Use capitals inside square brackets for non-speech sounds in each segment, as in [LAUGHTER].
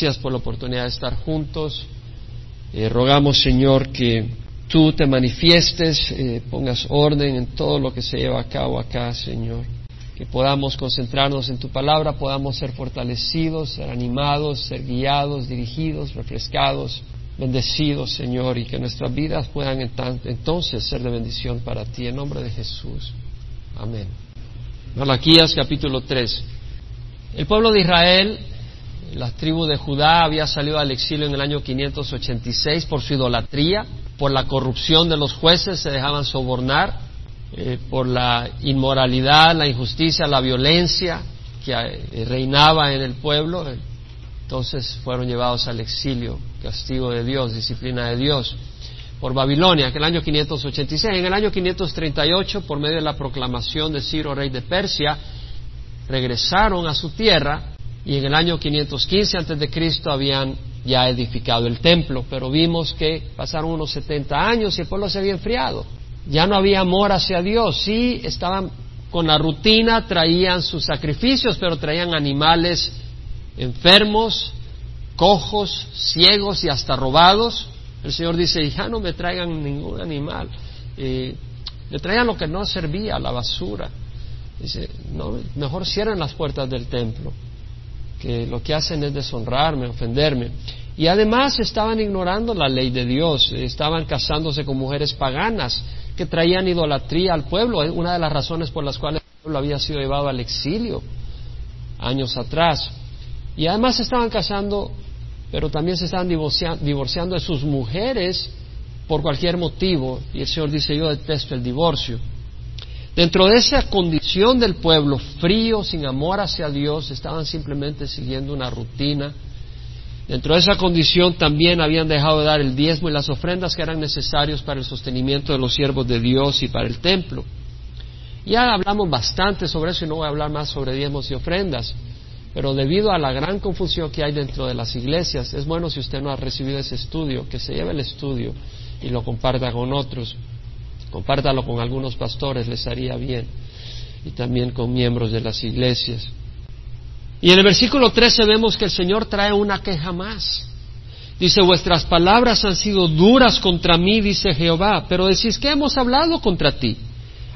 gracias por la oportunidad de estar juntos. Eh, rogamos, Señor, que tú te manifiestes, eh, pongas orden en todo lo que se lleva a cabo acá, Señor. Que podamos concentrarnos en tu palabra, podamos ser fortalecidos, ser animados, ser guiados, dirigidos, refrescados, bendecidos, Señor, y que nuestras vidas puedan entonces ser de bendición para ti. En nombre de Jesús. Amén. Malaquías capítulo 3. El pueblo de Israel, la tribu de Judá, había salido al exilio en el año 586 por su idolatría, por la corrupción de los jueces, se dejaban sobornar, eh, por la inmoralidad, la injusticia, la violencia que eh, reinaba en el pueblo. Entonces fueron llevados al exilio, castigo de Dios, disciplina de Dios por Babilonia, en el año 586. En el año 538, por medio de la proclamación de Ciro, rey de Persia, regresaron a su tierra y en el año 515 antes de Cristo habían ya edificado el templo, pero vimos que pasaron unos 70 años y el pueblo se había enfriado. Ya no había amor hacia Dios, sí estaban con la rutina, traían sus sacrificios, pero traían animales enfermos, cojos, ciegos y hasta robados. El Señor dice, ya no me traigan ningún animal. le traían lo que no servía, la basura. Dice, no, mejor cierren las puertas del templo, que lo que hacen es deshonrarme, ofenderme. Y además estaban ignorando la ley de Dios, estaban casándose con mujeres paganas que traían idolatría al pueblo, una de las razones por las cuales el pueblo había sido llevado al exilio años atrás. Y además estaban casando, pero también se estaban divorciando de sus mujeres por cualquier motivo. Y el Señor dice, yo detesto el divorcio. Dentro de esa condición del pueblo, frío, sin amor hacia Dios, estaban simplemente siguiendo una rutina. Dentro de esa condición también habían dejado de dar el diezmo y las ofrendas que eran necesarios para el sostenimiento de los siervos de Dios y para el templo. Ya hablamos bastante sobre eso y no voy a hablar más sobre diezmos y ofrendas, pero debido a la gran confusión que hay dentro de las iglesias, es bueno si usted no ha recibido ese estudio, que se lleve el estudio y lo comparta con otros. Compártalo con algunos pastores, les haría bien. Y también con miembros de las iglesias. Y en el versículo 13 vemos que el Señor trae una queja más. Dice, vuestras palabras han sido duras contra mí, dice Jehová, pero decís que hemos hablado contra ti.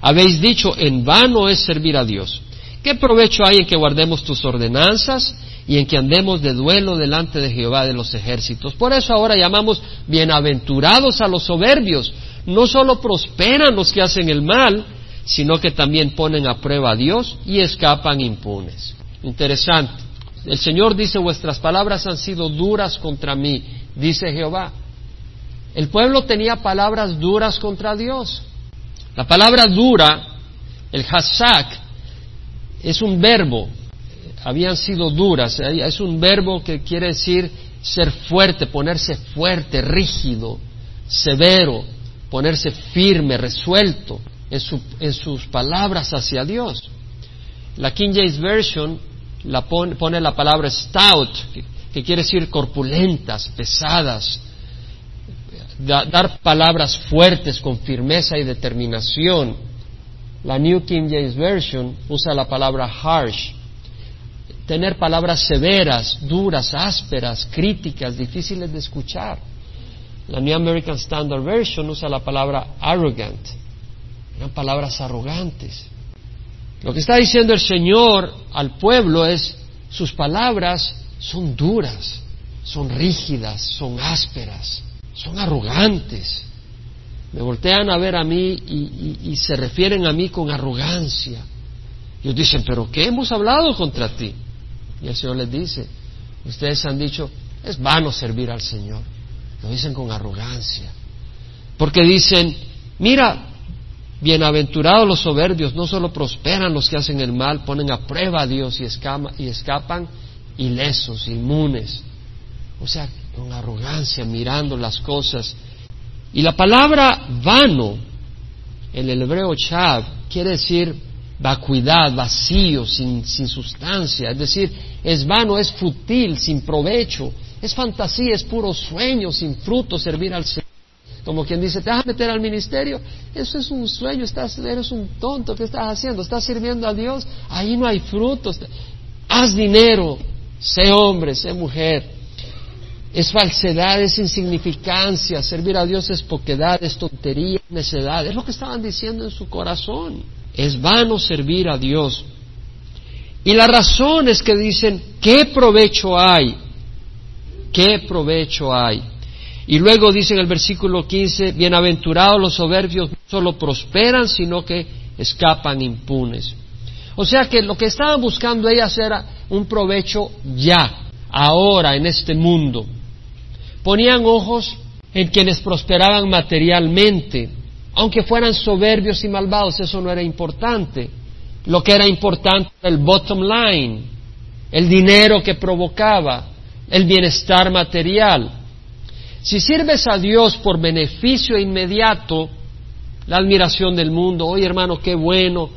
Habéis dicho, en vano es servir a Dios. ¿Qué provecho hay en que guardemos tus ordenanzas y en que andemos de duelo delante de Jehová de los ejércitos? Por eso ahora llamamos bienaventurados a los soberbios, no solo prosperan los que hacen el mal, sino que también ponen a prueba a Dios y escapan impunes. Interesante. El Señor dice, vuestras palabras han sido duras contra mí, dice Jehová. El pueblo tenía palabras duras contra Dios. La palabra dura, el hasak, es un verbo, habían sido duras, es un verbo que quiere decir ser fuerte, ponerse fuerte, rígido, severo, ponerse firme, resuelto en, sus palabras hacia Dios. La King James Version la pone, la palabra stout, que, quiere decir corpulentas, pesadas, dar palabras fuertes con firmeza y determinación. La New King James Version usa la palabra harsh, tener palabras severas, duras, ásperas, críticas, difíciles de escuchar. La New American Standard Version usa la palabra arrogant. Eran palabras arrogantes. Lo que está diciendo el Señor al pueblo es, sus palabras son duras, son rígidas, son ásperas, son arrogantes. Me voltean a ver a mí y, se refieren a mí con arrogancia. Ellos dicen, pero ¿qué hemos hablado contra ti? Y el Señor les dice, ustedes han dicho, es vano servir al Señor. Lo dicen con arrogancia. Porque dicen, mira, bienaventurados los soberbios, no solo prosperan los que hacen el mal, ponen a prueba a Dios y, y escapan ilesos, inmunes. O sea, con arrogancia, mirando las cosas. Y la palabra vano, en el hebreo chav, quiere decir vacuidad, vacío, sin, sin sustancia. Es decir, es vano, es fútil, sin provecho, es fantasía, es puro sueño, sin fruto servir al Señor. Como quien dice, te vas a meter al ministerio, eso es un sueño, estás, eres un tonto, ¿qué estás haciendo? ¿Estás sirviendo a Dios? Ahí no hay frutos. Haz dinero, sé hombre, sé mujer. es falsedad, es insignificancia, servir a Dios es poquedad, es tontería, necedad, es lo que estaban diciendo en su corazón. Es vano servir a Dios. Y la razón es que dicen, ¿qué provecho hay? ¿Qué provecho hay? Y luego dice en el versículo 15, bienaventurados los soberbios no solo prosperan, sino que escapan impunes. O sea que lo que estaban buscando ellas era un provecho ya, ahora, en este mundo. Ponían ojos en quienes prosperaban materialmente, aunque fueran soberbios y malvados, eso no era importante. Lo que era importante era el bottom line, el dinero que provocaba, el bienestar material. Si sirves a Dios por beneficio inmediato, la admiración del mundo, oye hermano, qué bueno,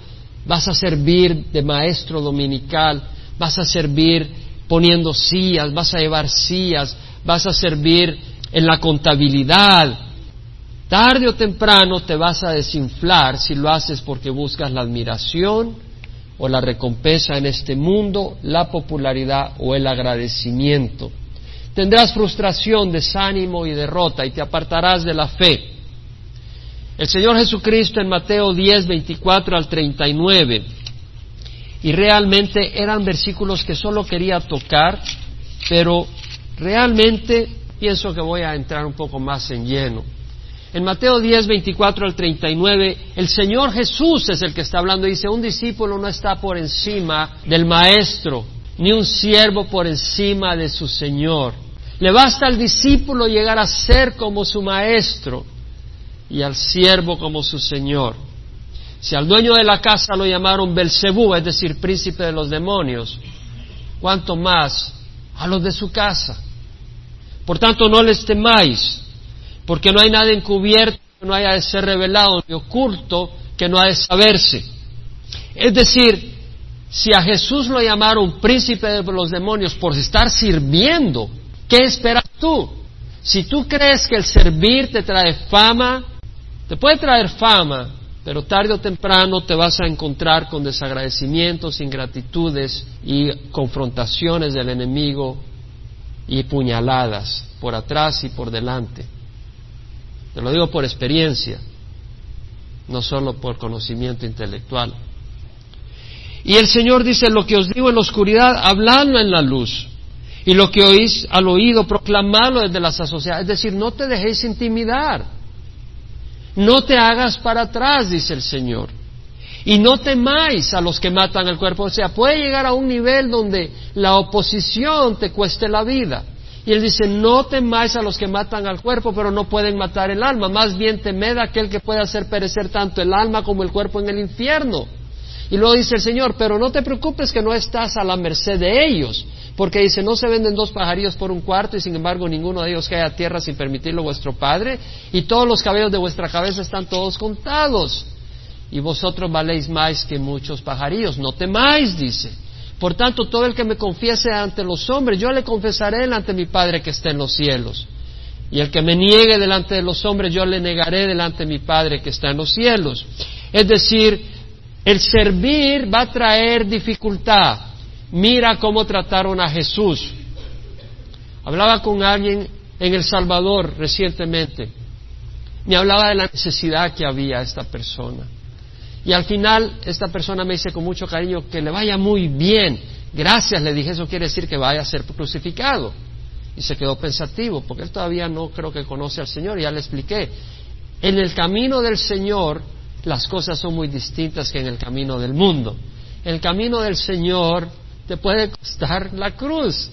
vas a servir de maestro dominical, vas a servir poniendo sillas, vas a llevar sillas, vas a servir en la contabilidad. Tarde o temprano te vas a desinflar si lo haces porque buscas la admiración o la recompensa en este mundo, la popularidad o el agradecimiento. Tendrás frustración, desánimo y derrota y te apartarás de la fe. El Señor Jesucristo en Mateo 10, 24 al 39, y realmente eran versículos que solo quería tocar, pero realmente pienso que voy a entrar un poco más en lleno. En Mateo 10, 24 al 39, el Señor Jesús es el que está hablando. Dice, un discípulo no está por encima del maestro, ni un siervo por encima de su Señor. Le basta al discípulo llegar a ser como su maestro y al siervo como su Señor. Si al dueño de la casa lo llamaron Belcebú, es decir, príncipe de los demonios, ¿cuánto más a los de su casa? Por tanto, no les temáis, porque no hay nada encubierto que no haya de ser revelado, ni oculto que no ha de saberse. Es decir, si a Jesús lo llamaron príncipe de los demonios por estar sirviendo, ¿qué esperas tú? Si tú crees que el servir te trae fama, te puede traer fama, pero tarde o temprano te vas a encontrar con desagradecimientos, ingratitudes y confrontaciones del enemigo y puñaladas por atrás y por delante. Te lo digo por experiencia, no solo por conocimiento intelectual. Y el Señor dice, lo que os digo en la oscuridad, habladlo en la luz. Y lo que oís al oído, proclamadlo desde las asociadas. Es decir, no te dejéis intimidar. No te hagas para atrás, dice el Señor. Y no temáis a los que matan el cuerpo. O sea, puede llegar a un nivel donde la oposición te cueste la vida. Y él dice, no temáis a los que matan al cuerpo, pero no pueden matar el alma. Más bien temed a aquel que puede hacer perecer tanto el alma como el cuerpo en el infierno. Y luego dice el Señor, pero no te preocupes que no estás a la merced de ellos, porque dice, no se venden dos pajarillos por un cuarto y sin embargo ninguno de ellos cae a tierra sin permitirlo vuestro Padre, y todos los cabellos de vuestra cabeza están todos contados, y vosotros valéis más que muchos pajarillos, no temáis, dice. Por tanto, todo el que me confiese ante los hombres, yo le confesaré delante de mi Padre que está en los cielos. Y el que me niegue delante de los hombres, yo le negaré delante de mi Padre que está en los cielos. Es decir, el servir va a traer dificultad. Mira cómo trataron a Jesús. Hablaba con alguien en El Salvador recientemente. Me hablaba de la necesidad que había esta persona. Y al final esta persona me dice con mucho cariño que le vaya muy bien. Gracias, le dije, eso quiere decir que vaya a ser crucificado. Y se quedó pensativo, porque él todavía no creo que conoce al Señor, ya le expliqué. En el camino del Señor las cosas son muy distintas que en el camino del mundo. El camino del Señor te puede costar la cruz.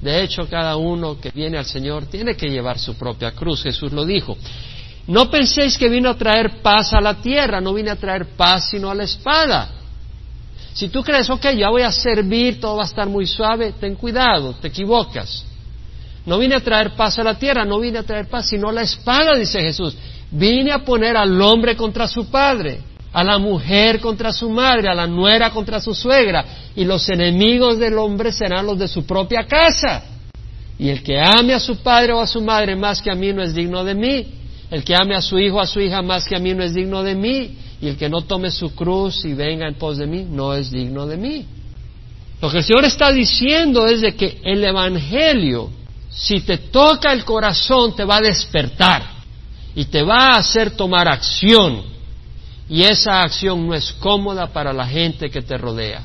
De hecho, cada uno que viene al Señor tiene que llevar su propia cruz. Jesús lo dijo. No penséis que vino a traer paz a la tierra, no vine a traer paz sino a la espada. Si tú crees, ok, ya voy a servir, todo va a estar muy suave, ten cuidado, te equivocas. No vine a traer paz a la tierra, no vine a traer paz sino a la espada, dice Jesús. Vine a poner al hombre contra su padre, a la mujer contra su madre, a la nuera contra su suegra, y los enemigos del hombre serán los de su propia casa. Y el que ame a su padre o a su madre más que a mí no es digno de mí. El que ame a su hijo a su hija más que a mí no es digno de mí. Y el que no tome su cruz y venga en pos de mí no es digno de mí. Lo que el Señor está diciendo es de que el Evangelio si te toca el corazón, te va a despertar y te va a hacer tomar acción. Y esa acción no es cómoda para la gente que te rodea.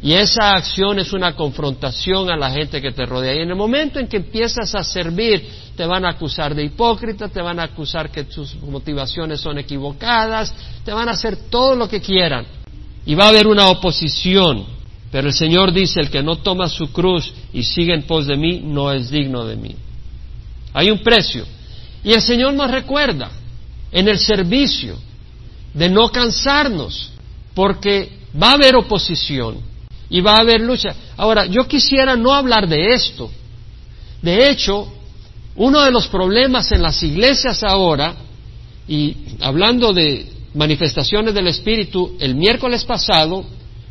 Y esa acción es una confrontación a la gente que te rodea. Y en el momento en que empiezas a servir, te van a acusar de hipócrita, te van a acusar que tus motivaciones son equivocadas, te van a hacer todo lo que quieran. Y va a haber una oposición. Pero el Señor dice, el que no toma su cruz y sigue en pos de mí, no es digno de mí. Hay un precio. Y el Señor nos recuerda en el servicio de no cansarnos, porque va a haber oposición y va a haber lucha. Ahora, yo quisiera no hablar de esto. De hecho, uno de los problemas en las iglesias ahora, y hablando de manifestaciones del Espíritu, el miércoles pasado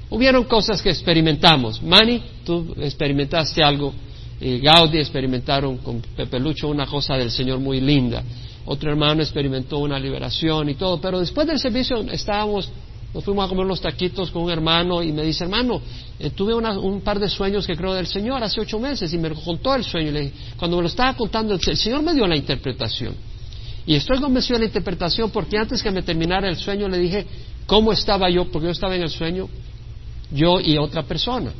hubieron cosas que experimentamos. Manny, tú experimentaste algo, eh, Gaudi experimentaron con Pepe Lucho una cosa del Señor muy linda. Otro hermano experimentó una liberación y todo, pero después del servicio estábamos nos fuimos a comer los taquitos con un hermano y me dice, hermano, eh, tuve un par de sueños que creo del Señor hace ocho meses y me contó el sueño. Y le, cuando me lo estaba contando, el Señor me dio la interpretación. Y estoy convencido de la interpretación porque antes que me terminara el sueño le dije cómo estaba yo, porque yo estaba en el sueño, yo y otra persona,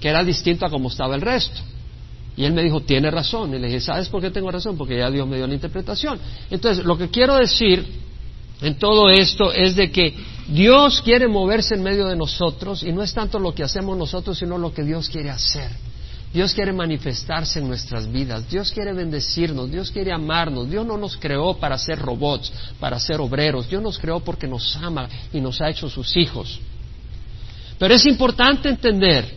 que era distinto a cómo estaba el resto. Y él me dijo, tiene razón. Y le dije, ¿sabes por qué tengo razón? Porque ya Dios me dio la interpretación. Entonces, lo que quiero decir en todo esto es de que Dios quiere moverse en medio de nosotros y no es tanto lo que hacemos nosotros, sino lo que Dios quiere hacer. Dios quiere manifestarse en nuestras vidas, Dios quiere bendecirnos, Dios quiere amarnos, Dios no nos creó para ser robots, para ser obreros, Dios nos creó porque nos ama y nos ha hecho sus hijos. Pero es importante entender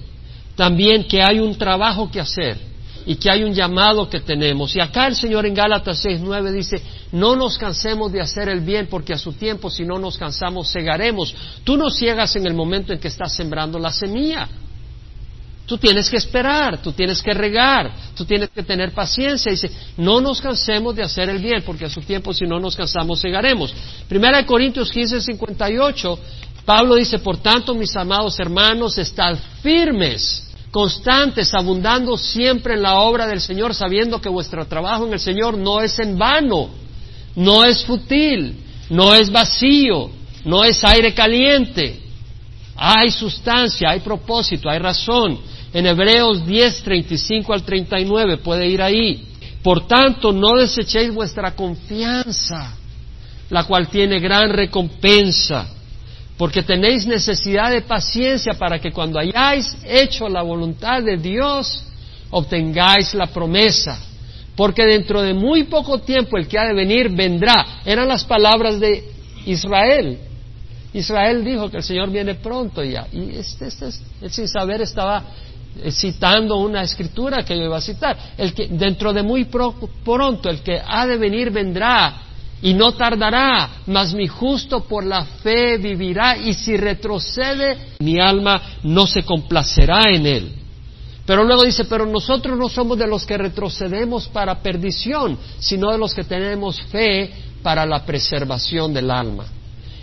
también que hay un trabajo que hacer y que hay un llamado que tenemos. Y acá el Señor en Gálatas 6.9 dice, no nos cansemos de hacer el bien porque a su tiempo si no nos cansamos cegaremos. Tú no ciegas en el momento en que estás sembrando la semilla. Tú tienes que esperar, tú tienes que regar, tú tienes que tener paciencia. Dice, no nos cansemos de hacer el bien, porque a su tiempo, si no nos cansamos, cegaremos. Primera de Corintios 15, 58, Pablo dice, por tanto, mis amados hermanos, estad firmes constantes, abundando siempre en la obra del Señor, sabiendo que vuestro trabajo en el Señor no es en vano, no es fútil, no es vacío, no es aire caliente. Hay sustancia, hay propósito, hay razón. En Hebreos 10, 35 al 39 puede ir ahí. Por tanto, no desechéis vuestra confianza, la cual tiene gran recompensa porque tenéis necesidad de paciencia para que cuando hayáis hecho la voluntad de Dios, obtengáis la promesa. Porque dentro de muy poco tiempo el que ha de venir vendrá. Eran las palabras de Israel. Israel dijo que el Señor viene pronto ya. Y este, este, él sin saber estaba eh, citando una escritura que yo iba a citar. El que dentro de muy pronto el que ha de venir vendrá y no tardará, mas mi justo por la fe vivirá, y si retrocede, mi alma no se complacerá en él. Pero luego dice, pero nosotros no somos de los que retrocedemos para perdición, sino de los que tenemos fe para la preservación del alma.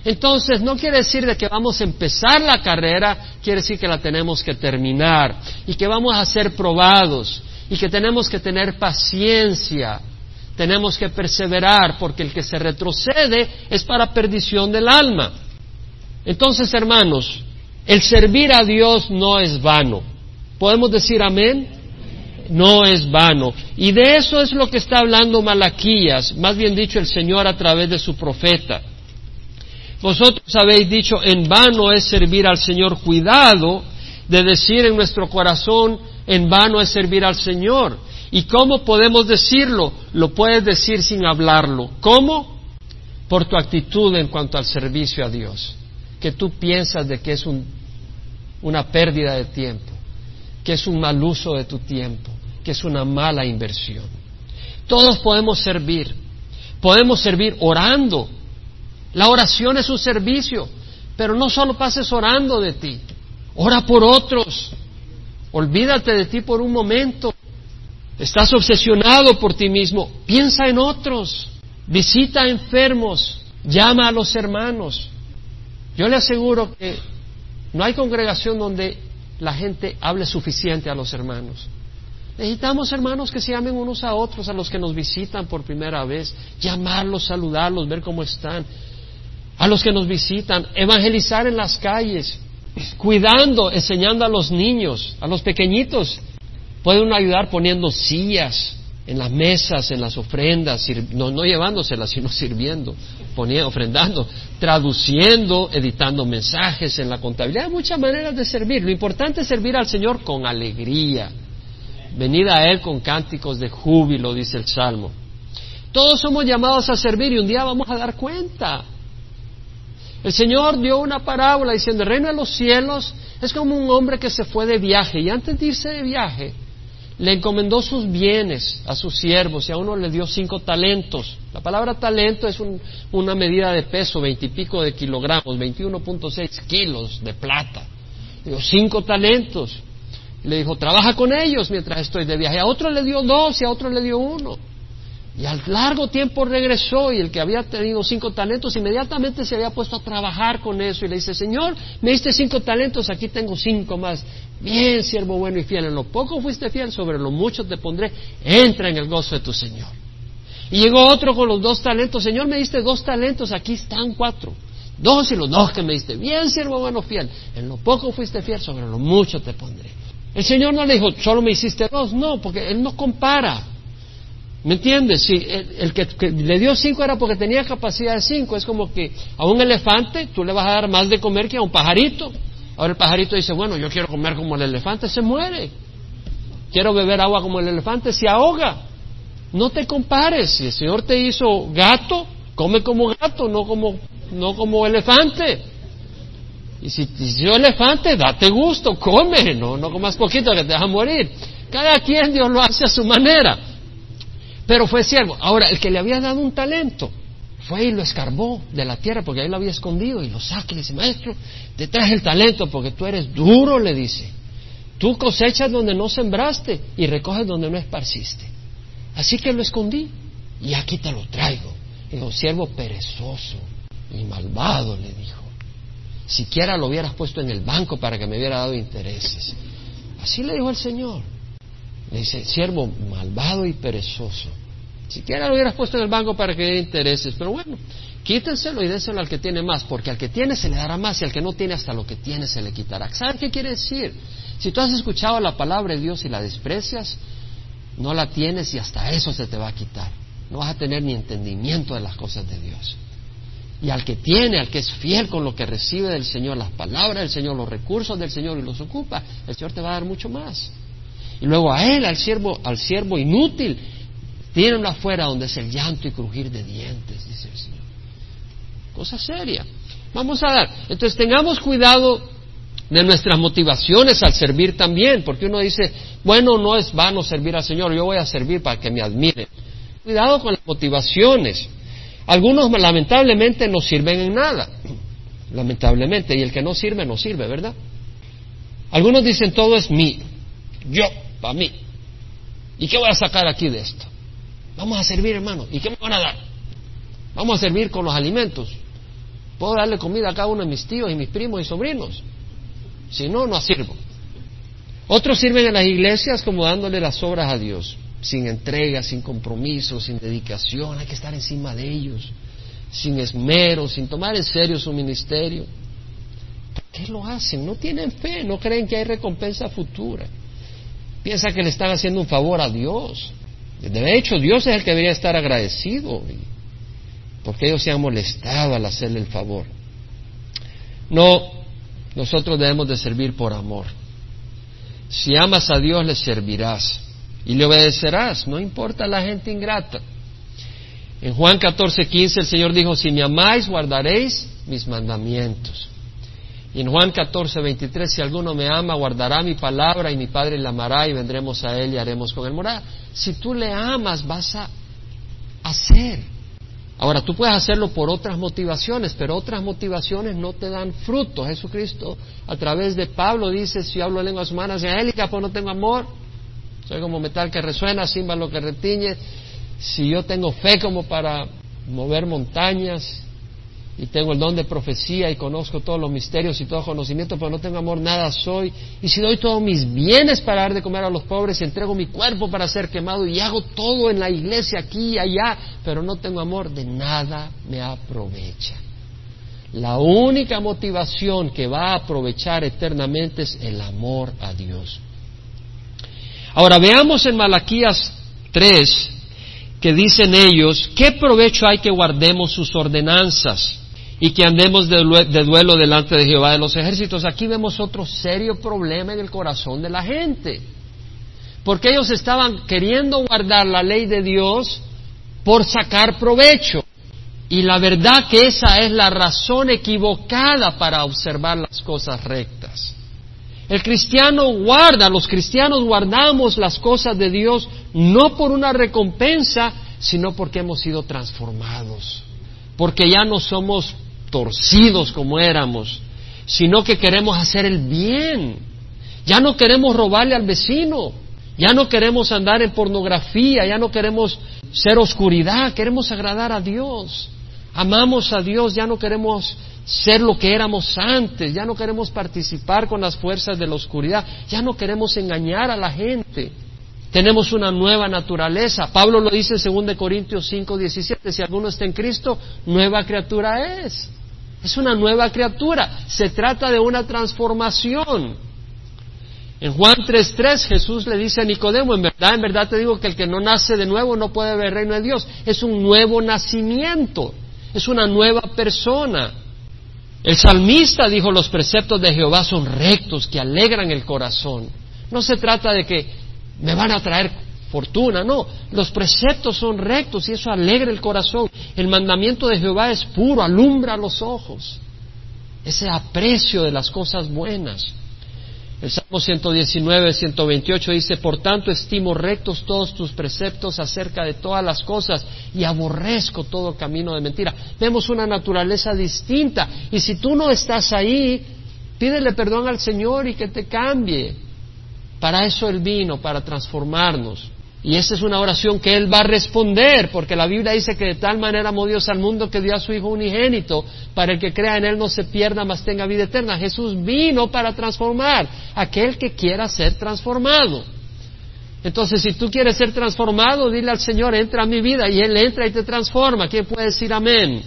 Entonces, no quiere decir de que vamos a empezar la carrera, quiere decir que la tenemos que terminar y que vamos a ser probados y que tenemos que tener paciencia tenemos que perseverar porque el que se retrocede es para perdición del alma. Entonces, hermanos, el servir a Dios no es vano. ¿Podemos decir amén? No es vano. Y de eso es lo que está hablando Malaquías, más bien dicho el Señor a través de su profeta. Vosotros habéis dicho, en vano es servir al Señor. Cuidado de decir en nuestro corazón, en vano es servir al Señor. ¿Y cómo podemos decirlo? Lo puedes decir sin hablarlo. ¿Cómo? Por tu actitud en cuanto al servicio a Dios. Que tú piensas de que es una pérdida de tiempo, que es un mal uso de tu tiempo, que es una mala inversión. Todos podemos servir. Podemos servir orando. La oración es un servicio, pero no solo pases orando de ti. Ora por otros. Olvídate de ti por un momento. Estás obsesionado por ti mismo. Piensa en otros. Visita a enfermos. Llama a los hermanos. Yo le aseguro que no hay congregación donde la gente hable suficiente a los hermanos. Necesitamos hermanos que se llamen unos a otros, a los que nos visitan por primera vez, llamarlos, saludarlos, ver cómo están. A los que nos visitan, evangelizar en las calles, cuidando, enseñando a los niños, a los pequeñitos. Puede uno ayudar poniendo sillas en las mesas, en las ofrendas, no, no llevándoselas, [LAUGHS] sino sirviendo, poniendo, ofrendando, traduciendo, editando mensajes en la contabilidad. Hay muchas maneras de servir. Lo importante es servir al Señor con alegría Venid a Él con cánticos de júbilo, dice el Salmo. Todos somos llamados a servir y un día vamos a dar cuenta. El Señor dio una parábola diciendo, el reino de los cielos es como un hombre que se fue de viaje y antes de irse de viaje le encomendó sus bienes a sus siervos y a uno le dio cinco talentos. La palabra talento es una medida de peso, veintipico de kilogramos, 21.6 kilos de plata. dio cinco talentos. Le dijo, trabaja con ellos mientras estoy de viaje. A otro le dio dos y a otro le dio uno. Y al largo tiempo regresó y el que había tenido cinco talentos inmediatamente se había puesto a trabajar con eso y le dice, Señor, me diste cinco talentos, aquí tengo cinco más. Bien, siervo bueno y fiel, en lo poco fuiste fiel, sobre lo mucho te pondré, entra en el gozo de tu Señor. Y llegó otro con los dos talentos, Señor, me diste dos talentos, aquí están cuatro. Dos y los dos que me diste. Bien, siervo bueno y fiel, en lo poco fuiste fiel, sobre lo mucho te pondré. El Señor no le dijo, solo me hiciste dos, no, porque Él no compara. ¿Me entiendes? Si el, que, le dio cinco era porque tenía capacidad de cinco, es como que a un elefante tú le vas a dar más de comer que a un pajarito. Ahora el pajarito dice, bueno, yo quiero comer como el elefante, se muere. Quiero beber agua como el elefante, se ahoga. No te compares. Si el Señor te hizo gato, come como gato, no como, no como elefante. Y si te elefante, date gusto, come, no, no comas poquito que te vas a morir. Cada quien Dios lo hace a su manera. Pero fue siervo. Ahora, el que le había dado un talento, fue y lo escarbó de la tierra porque ahí lo había escondido y lo saca y le dice, maestro, te traes el talento porque tú eres duro, le dice. Tú cosechas donde no sembraste y recoges donde no esparciste. Así que lo escondí y aquí te lo traigo. Dijo, siervo perezoso y malvado, le dijo siquiera lo hubieras puesto en el banco para que me hubiera dado intereses. Así le dijo el Señor. Le dice, siervo malvado y perezoso. Siquiera lo hubieras puesto en el banco para que dé intereses. Pero bueno, quítenselo y déselo al que tiene más, porque al que tiene se le dará más y al que no tiene hasta lo que tiene se le quitará. ¿Sabes qué quiere decir? Si tú has escuchado la palabra de Dios y la desprecias, no la tienes y hasta eso se te va a quitar. No vas a tener ni entendimiento de las cosas de Dios. Y al que tiene, al que es fiel con lo que recibe del Señor, las palabras del Señor, los recursos del Señor y los ocupa, el Señor te va a dar mucho más. Y luego a él, al siervo, al siervo inútil, tírenlo afuera donde es el llanto y crujir de dientes, dice el Señor. Cosa seria. Vamos a dar. Entonces tengamos cuidado de nuestras motivaciones al servir también, porque uno dice, bueno, no es vano servir al Señor, yo voy a servir para que me admire. Cuidado con las motivaciones. Algunos lamentablemente no sirven en nada, [CLEARS THROAT] lamentablemente, y el que no sirve, no sirve, ¿verdad? Algunos dicen todo es mí, yo, para mí. ¿Y qué voy a sacar aquí de esto? Vamos a servir, hermano. ¿Y qué me van a dar? Vamos a servir con los alimentos. Puedo darle comida a cada uno de mis tíos y mis primos y sobrinos. Si no, no sirvo. Otros sirven en las iglesias como dándole las obras a Dios sin entrega, sin compromiso, sin dedicación, hay que estar encima de ellos, sin esmero, sin tomar en serio su ministerio. ¿Por qué lo hacen? No tienen fe, no creen que hay recompensa futura. Piensan que le están haciendo un favor a Dios. De hecho, Dios es el que debería estar agradecido, porque ellos se han molestado al hacerle el favor. No, nosotros debemos de servir por amor. Si amas a Dios, le servirás y le obedecerás, no importa la gente ingrata. En Juan 14, 15 el Señor dijo, si me amáis, guardaréis mis mandamientos. Y en Juan 14, 23, si alguno me ama, guardará mi palabra y mi Padre le amará y vendremos a él y haremos con él morada. Si tú le amas, vas a hacer. Ahora, tú puedes hacerlo por otras motivaciones, pero otras motivaciones no te dan fruto. Jesucristo, a través de Pablo, dice, si hablo lenguas humanas y angélicas, pues no tengo amor, soy como metal que resuena, lo que retiñe. Si yo tengo fe como para mover montañas y tengo el don de profecía y conozco todos los misterios y todo conocimiento, pero no tengo amor, nada soy. Y si doy todos mis bienes para dar de comer a los pobres entrego mi cuerpo para ser quemado y hago todo en la iglesia aquí y allá, pero no tengo amor, de nada me aprovecha. La única motivación que va a aprovechar eternamente es el amor a Dios. Ahora veamos en Malaquías 3 que dicen ellos, ¿qué provecho hay que guardemos sus ordenanzas y que andemos de, duelo delante de Jehová de los ejércitos? Aquí vemos otro serio problema en el corazón de la gente, porque ellos estaban queriendo guardar la ley de Dios por sacar provecho. Y la verdad que esa es la razón equivocada para observar las cosas rectas. El cristiano guarda, los cristianos guardamos las cosas de Dios no por una recompensa, sino porque hemos sido transformados, porque ya no somos torcidos como éramos, sino que queremos hacer el bien. Ya no queremos robarle al vecino, ya no queremos andar en pornografía, ya no queremos ser oscuridad, queremos agradar a Dios. Amamos a Dios, ya no queremos ser lo que éramos antes, ya no queremos participar con las fuerzas de la oscuridad, ya no queremos engañar a la gente. Tenemos una nueva naturaleza. Pablo lo dice en 2 Corintios 5, 17, si alguno está en Cristo, nueva criatura es. Es una nueva criatura. Se trata de una transformación. En Juan 3.3 Jesús le dice a Nicodemo, en verdad, en verdad te digo que el que no nace de nuevo no puede ver reino de Dios. Es un nuevo nacimiento es una nueva persona. El salmista dijo, los preceptos de Jehová son rectos, que alegran el corazón. No se trata de que me van a traer fortuna, no, los preceptos son rectos y eso alegra el corazón. El mandamiento de Jehová es puro, alumbra los ojos. Ese aprecio de las cosas buenas. El Salmo 119, 128 dice, por tanto estimo rectos todos tus preceptos acerca de todas las cosas y aborrezco todo camino de mentira. Vemos una naturaleza distinta y si tú no estás ahí, pídele perdón al Señor y que te cambie. Para eso Él vino, para transformarnos. Y esa es una oración que Él va a responder, porque la Biblia dice que de tal manera amó Dios al mundo que dio a su Hijo unigénito, para el que crea en Él no se pierda, mas tenga vida eterna. Jesús vino para transformar aquel que quiera ser transformado. Entonces, si tú quieres ser transformado, dile al Señor, entra a mi vida, y Él entra y te transforma. ¿Quién puede decir amén?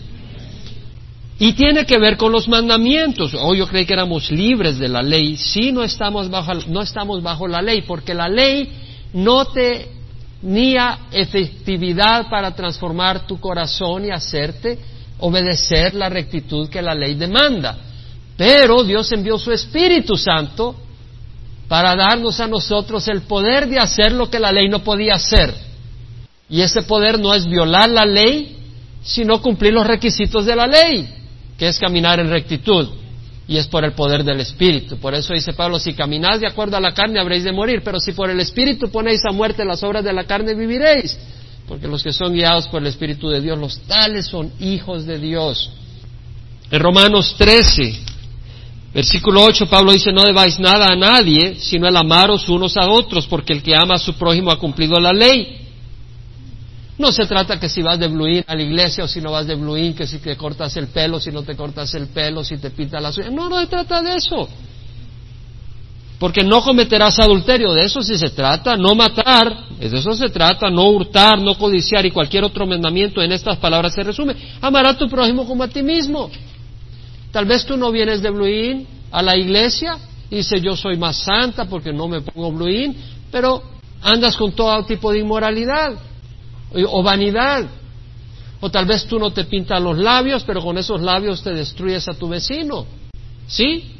Y tiene que ver con los mandamientos. Hoy oh, yo creí que éramos libres de la ley. Sí, no estamos bajo, no estamos bajo la ley, porque la ley no te ni a efectividad para transformar tu corazón y hacerte obedecer la rectitud que la ley demanda. Pero Dios envió su Espíritu Santo para darnos a nosotros el poder de hacer lo que la ley no podía hacer. Y ese poder no es violar la ley, sino cumplir los requisitos de la ley, que es caminar en rectitud y es por el poder del Espíritu. Por eso dice Pablo, si camináis de acuerdo a la carne habréis de morir, pero si por el Espíritu ponéis a muerte las obras de la carne viviréis, porque los que son guiados por el Espíritu de Dios, los tales son hijos de Dios. En Romanos 13, versículo 8, Pablo dice, no debáis nada a nadie, sino el amaros unos a otros, porque el que ama a su prójimo ha cumplido la ley. No se trata que si vas de bluín a la iglesia o si no vas de bluín, que si te cortas el pelo, si no te cortas el pelo, si te pintas las uñas. No, no se trata de eso. Porque no cometerás adulterio, de eso sí se trata, no matar, de eso se trata, no hurtar, no codiciar y cualquier otro mandamiento en estas palabras se resume. Amar a tu prójimo como a ti mismo. Tal vez tú no vienes de bluín a la iglesia y dices yo soy más santa porque no me pongo bluín, pero andas con todo tipo de inmoralidad o vanidad. O tal vez tú no te pintas los labios, pero con esos labios te destruyes a tu vecino. ¿Sí?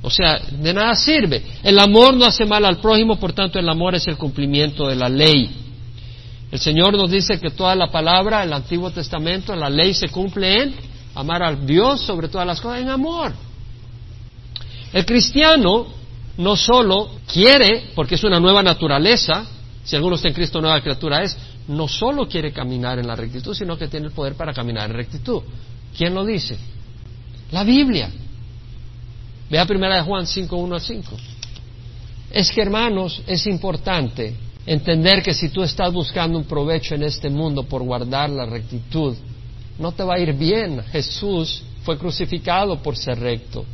O sea, de nada sirve. El amor no hace mal al prójimo, por tanto el amor es el cumplimiento de la ley. El Señor nos dice que toda la palabra, el Antiguo Testamento, la ley se cumple en amar a Dios sobre todas las cosas, en amor. El cristiano no solo quiere, porque es una nueva naturaleza, si alguno está en Cristo, nueva criatura es, no solo quiere caminar en la rectitud, sino que tiene el poder para caminar en rectitud. ¿Quién lo dice? La Biblia. Vea primera de Juan 5, 1 a 5. Es que hermanos, es importante entender que si tú estás buscando un provecho en este mundo por guardar la rectitud, no te va a ir bien. Jesús fue crucificado por ser recto.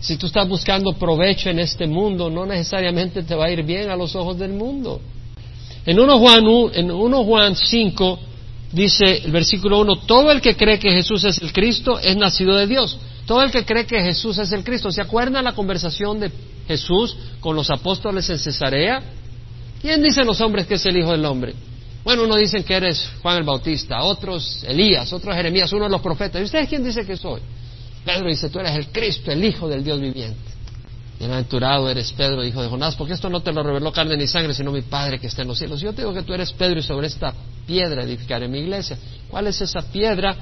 Si tú estás buscando provecho en este mundo, no necesariamente te va a ir bien a los ojos del mundo. En 1 Juan, en 1 Juan 5 dice el versículo 1, todo el que cree que Jesús es el Cristo es nacido de Dios. Todo el que cree que Jesús es el Cristo. ¿Se acuerdan la conversación de Jesús con los apóstoles en Cesarea? ¿Quién dicen los hombres que es el Hijo del Hombre? Bueno, unos dicen que eres Juan el Bautista, otros Elías, otros Jeremías, uno de los profetas. ¿Y ustedes quién dice que soy? Pedro dice, tú eres el Cristo, el Hijo del Dios viviente. Bienaventurado eres Pedro, hijo de Jonás, porque esto no te lo reveló carne ni sangre, sino mi Padre que está en los cielos. Yo te digo que tú eres Pedro y sobre esta piedra edificaré mi iglesia. ¿Cuál es esa piedra?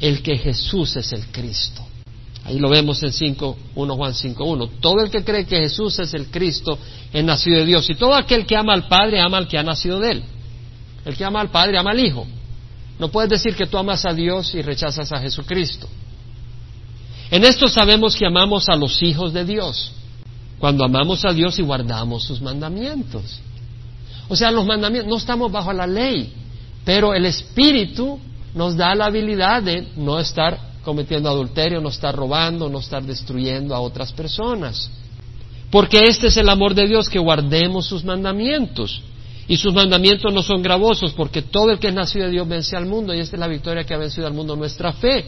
El que Jesús es el Cristo. Ahí lo vemos en 5, 1 Juan 5.1. Todo el que cree que Jesús es el Cristo es nacido de Dios. Y todo aquel que ama al Padre ama al que ha nacido de él. El que ama al Padre ama al Hijo. No puedes decir que tú amas a Dios y rechazas a Jesucristo. En esto sabemos que amamos a los hijos de Dios, cuando amamos a Dios y guardamos sus mandamientos. O sea, los mandamientos, no estamos bajo la ley, pero el Espíritu nos da la habilidad de no estar cometiendo adulterio, no estar robando, no estar destruyendo a otras personas. Porque este es el amor de Dios, que guardemos sus mandamientos. Y sus mandamientos no son gravosos, porque todo el que es nacido de Dios vence al mundo, y esta es la victoria que ha vencido al mundo, nuestra fe.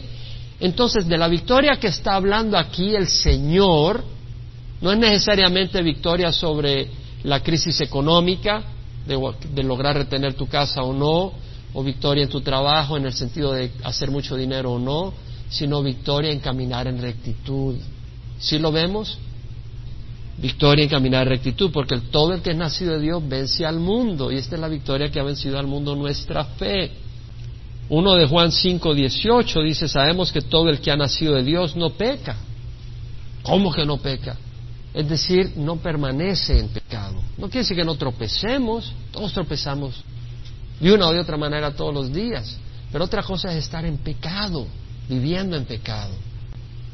Entonces, de la victoria que está hablando aquí el Señor, no es necesariamente victoria sobre la crisis económica, de, lograr retener tu casa o no, o victoria en tu trabajo en el sentido de hacer mucho dinero o no, sino victoria en caminar en rectitud. ¿Sí lo vemos? Victoria en caminar en rectitud, porque todo el que es nacido de Dios vence al mundo, y esta es la victoria que ha vencido al mundo, nuestra fe. Uno de Juan 5, 18 dice, sabemos que todo el que ha nacido de Dios no peca. ¿Cómo que no peca? Es decir, no permanece en pecado. No quiere decir que no tropecemos, todos tropezamos de una o de otra manera todos los días. Pero otra cosa es estar en pecado, viviendo en pecado.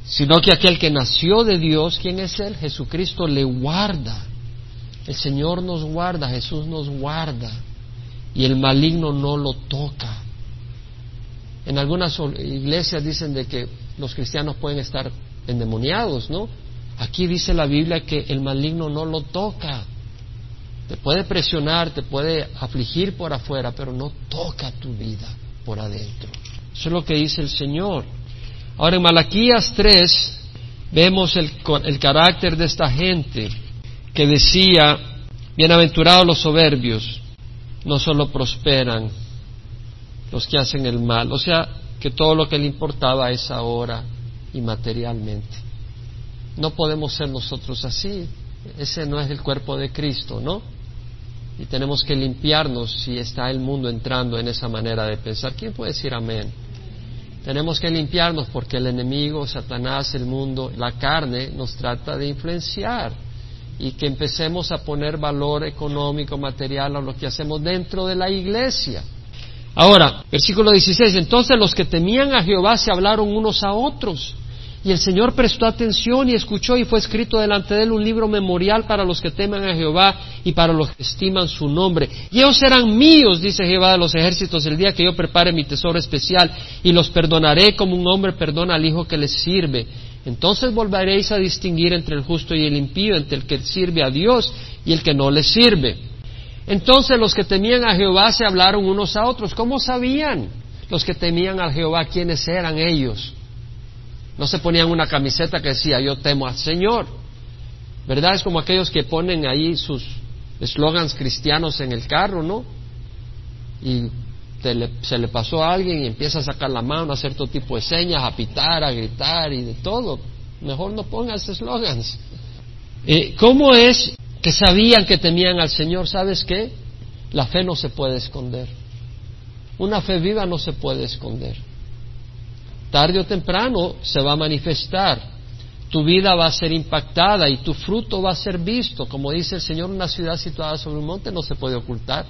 Sino que aquel que nació de Dios, ¿quién es Él? Jesucristo le guarda. El Señor nos guarda, Jesús nos guarda. Y el maligno no lo toca. En algunas iglesias dicen de que los cristianos pueden estar endemoniados, ¿no? Aquí dice la Biblia que el maligno no lo toca. Te puede presionar, te puede afligir por afuera, pero no toca tu vida por adentro. Eso es lo que dice el Señor. Ahora en Malaquías 3 vemos el, el carácter de esta gente que decía, bienaventurados los soberbios, no solo prosperan, los que hacen el mal. O sea, que todo lo que le importaba es ahora y materialmente. No podemos ser nosotros así. Ese no es el cuerpo de Cristo, ¿no? Y tenemos que limpiarnos si está el mundo entrando en esa manera de pensar. ¿Quién puede decir amén? Tenemos que limpiarnos porque el enemigo, Satanás, el mundo, la carne nos trata de influenciar y que empecemos a poner valor económico, material a lo que hacemos dentro de la iglesia. Ahora, versículo 16, entonces los que temían a Jehová se hablaron unos a otros. Y el Señor prestó atención y escuchó y fue escrito delante de él un libro memorial para los que teman a Jehová y para los que estiman su nombre. Y ellos serán míos, dice Jehová de los ejércitos, el día que yo prepare mi tesoro especial y los perdonaré como un hombre perdona al hijo que le sirve. Entonces volveréis a distinguir entre el justo y el impío, entre el que sirve a Dios y el que no le sirve. Entonces los que temían a Jehová se hablaron unos a otros. ¿Cómo sabían los que temían a Jehová quiénes eran ellos? No se ponían una camiseta que decía yo temo al Señor. ¿Verdad? Es como aquellos que ponen ahí sus eslogans cristianos en el carro, ¿no? Y se le pasó a alguien y empieza a sacar la mano, a hacer todo tipo de señas, a pitar, a gritar y de todo. Mejor no pongas eslogans. Eh, ¿Cómo es que sabían que temían al Señor, ¿sabes qué? La fe no se puede esconder. Una fe viva no se puede esconder. Tarde o temprano se va a manifestar. Tu vida va a ser impactada y tu fruto va a ser visto. Como dice el Señor, una ciudad situada sobre un monte no se puede ocultar.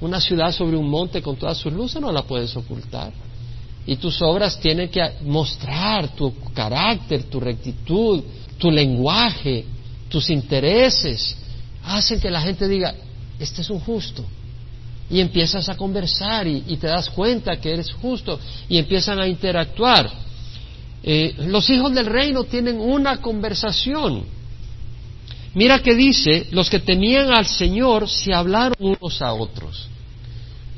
Una ciudad sobre un monte con todas sus luces no la puedes ocultar. Y tus obras tienen que mostrar tu carácter, tu rectitud, tu y empiezas a conversar y, te das cuenta que eres justo y empiezan a interactuar. Eh, los hijos del reino tienen una conversación. Mira que dice, los que temían al Señor se hablaron unos a otros.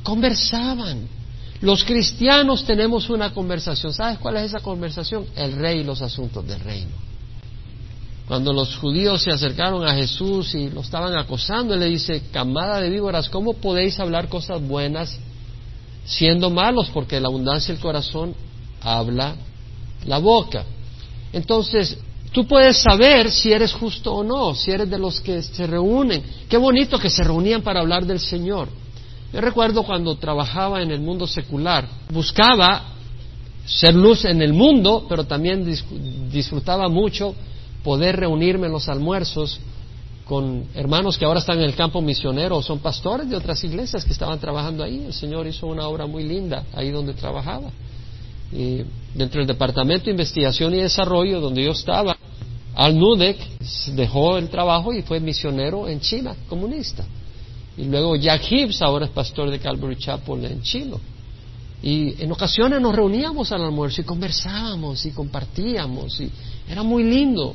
Conversaban. Los cristianos tenemos una conversación. ¿Sabes cuál es esa conversación? El rey y los asuntos del reino. Cuando los judíos se acercaron a Jesús y lo estaban acosando, él le dice, camada de víboras, ¿cómo podéis hablar cosas buenas siendo malos? Porque la abundancia del corazón habla la boca. Entonces, tú puedes saber si eres justo o no, si eres de los que se reúnen. Qué bonito que se reunían para hablar del Señor. Yo recuerdo cuando trabajaba en el mundo secular, buscaba ser luz en el mundo, pero también disfrutaba mucho poder reunirme en los almuerzos con hermanos que ahora están en el campo misionero o son pastores de otras iglesias que estaban trabajando ahí. El Señor hizo una obra muy linda ahí donde trabajaba. Y dentro del Departamento de Investigación y Desarrollo, donde yo estaba, Al Nudek dejó el trabajo y fue misionero en China, comunista. Y luego Jack Hibbs ahora es pastor de Calvary Chapel en Chile. Y en ocasiones nos reuníamos al almuerzo y conversábamos y compartíamos y era muy lindo.